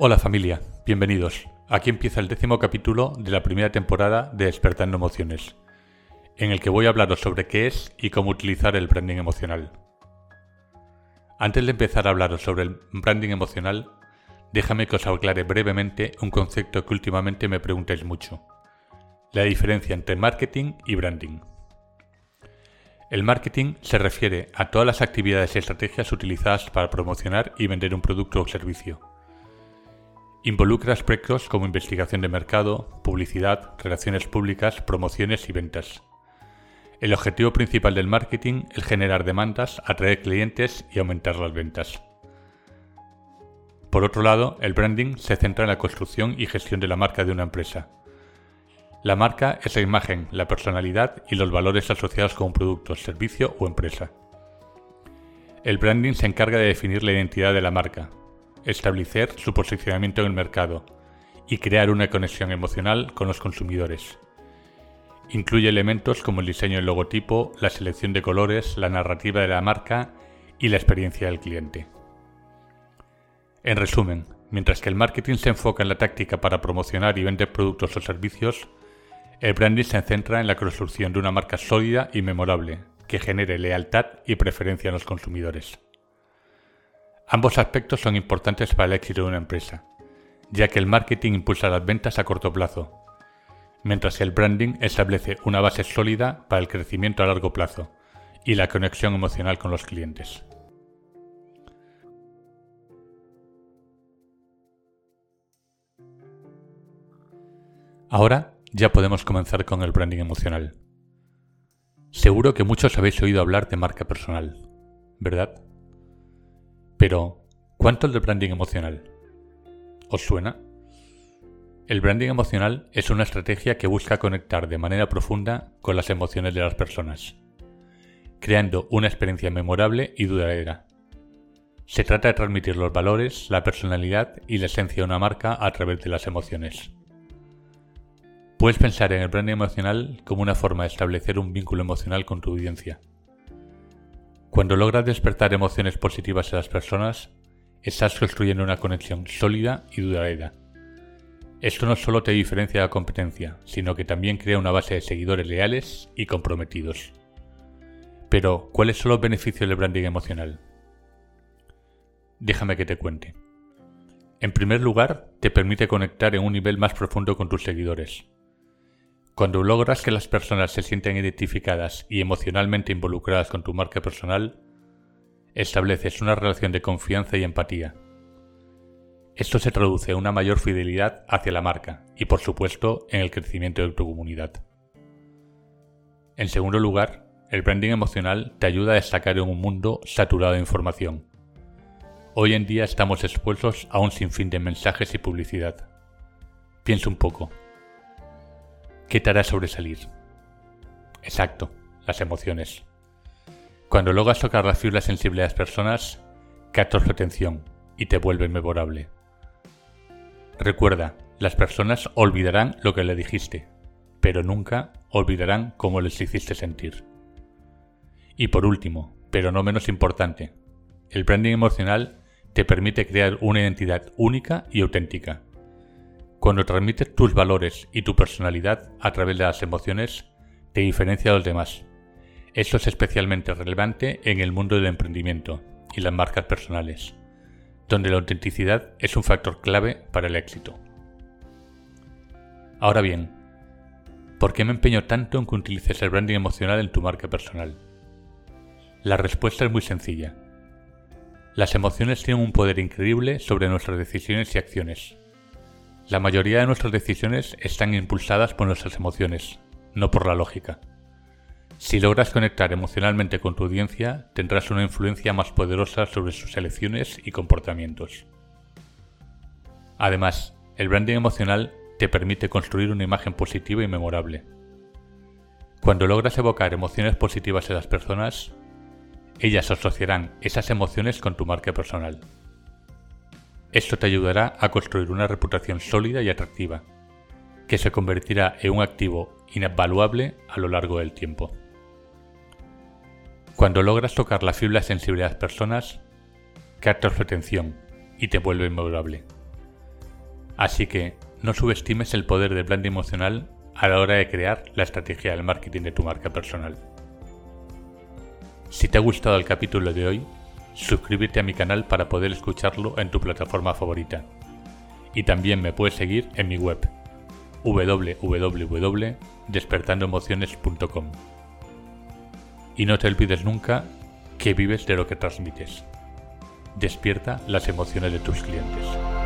Hola familia, bienvenidos. Aquí empieza el décimo capítulo de la primera temporada de Despertando Emociones, en el que voy a hablaros sobre qué es y cómo utilizar el branding emocional. Antes de empezar a hablaros sobre el branding emocional, déjame que os aclare brevemente un concepto que últimamente me preguntáis mucho, la diferencia entre marketing y branding. El marketing se refiere a todas las actividades y estrategias utilizadas para promocionar y vender un producto o servicio Involucra aspectos como investigación de mercado, publicidad, relaciones públicas, promociones y ventas. El objetivo principal del marketing es generar demandas, atraer clientes y aumentar las ventas. Por otro lado, el branding se centra en la construcción y gestión de la marca de una empresa. La marca es la imagen, la personalidad y los valores asociados con un producto, servicio o empresa. El branding se encarga de definir la identidad de la marca, establecer su posicionamiento en el mercado y crear una conexión emocional con los consumidores. Incluye elementos como el diseño del logotipo, la selección de colores, la narrativa de la marca y la experiencia del cliente. En resumen, mientras que el marketing se enfoca en la táctica para promocionar y vender productos o servicios, el branding se centra en la construcción de una marca sólida y memorable, que genere lealtad y preferencia en los consumidores. Ambos aspectos son importantes para el éxito de una empresa, ya que el marketing impulsa las ventas a corto plazo, mientras que el branding establece una base sólida para el crecimiento a largo plazo y la conexión emocional con los clientes. Ahora ya podemos comenzar con el branding emocional. Seguro que muchos habéis oído hablar de marca personal, ¿verdad? Pero, ¿cuánto es del branding emocional? ¿Os suena? El branding emocional es una estrategia que busca conectar de manera profunda con las emociones de las personas, creando una experiencia memorable y duradera. Se trata de transmitir los valores, la personalidad y la esencia de una marca a través de las emociones. Puedes pensar en el branding emocional como una forma de establecer un vínculo emocional con tu audiencia cuando logras despertar emociones positivas en las personas, estás construyendo una conexión sólida y duradera. Esto no solo te diferencia de la competencia, sino que también crea una base de seguidores leales y comprometidos. Pero, ¿cuáles son los beneficios del branding emocional? Déjame que te cuente. En primer lugar, te permite conectar en un nivel más profundo con tus seguidores. Cuando logras que las personas se sienten identificadas y emocionalmente involucradas con tu marca personal, estableces una relación de confianza y empatía. Esto se traduce en una mayor fidelidad hacia la marca y, por supuesto, en el crecimiento de tu comunidad. En segundo lugar, el branding emocional te ayuda a destacar en un mundo saturado de información. Hoy en día estamos expuestos a un sinfín de mensajes y publicidad. Piensa un poco. ¿Qué te hará sobresalir? Exacto, las emociones. Cuando logras tocar la fibra sensible de las personas, captas su atención y te vuelve memorable. Recuerda, las personas olvidarán lo que le dijiste, pero nunca olvidarán cómo les hiciste sentir. Y por último, pero no menos importante, el branding emocional te permite crear una identidad única y auténtica cuando transmites tus valores y tu personalidad a través de las emociones, te diferencia de los demás. Esto es especialmente relevante en el mundo del emprendimiento y las marcas personales, donde la autenticidad es un factor clave para el éxito. Ahora bien, ¿Por qué me empeño tanto en que utilices el branding emocional en tu marca personal? La respuesta es muy sencilla. Las emociones tienen un poder increíble sobre nuestras decisiones y acciones. La mayoría de nuestras decisiones están impulsadas por nuestras emociones, no por la lógica. Si logras conectar emocionalmente con tu audiencia, tendrás una influencia más poderosa sobre sus elecciones y comportamientos. Además, el branding emocional te permite construir una imagen positiva y memorable. Cuando logras evocar emociones positivas en las personas, ellas asociarán esas emociones con tu marca personal. Esto te ayudará a construir una reputación sólida y atractiva, que se convertirá en un activo invaluable a lo largo del tiempo. Cuando logras tocar la fibra sensible de las personas, captas su atención y te vuelve memorable. Así que no subestimes el poder del branding emocional a la hora de crear la estrategia del marketing de tu marca personal. Si te ha gustado el capítulo de hoy, suscríbete a mi canal para poder escucharlo en tu plataforma favorita. Y también me puedes seguir en mi web www.despertandoemociones.com. Y no te olvides nunca que vives de lo que transmites. Despierta las emociones de tus clientes.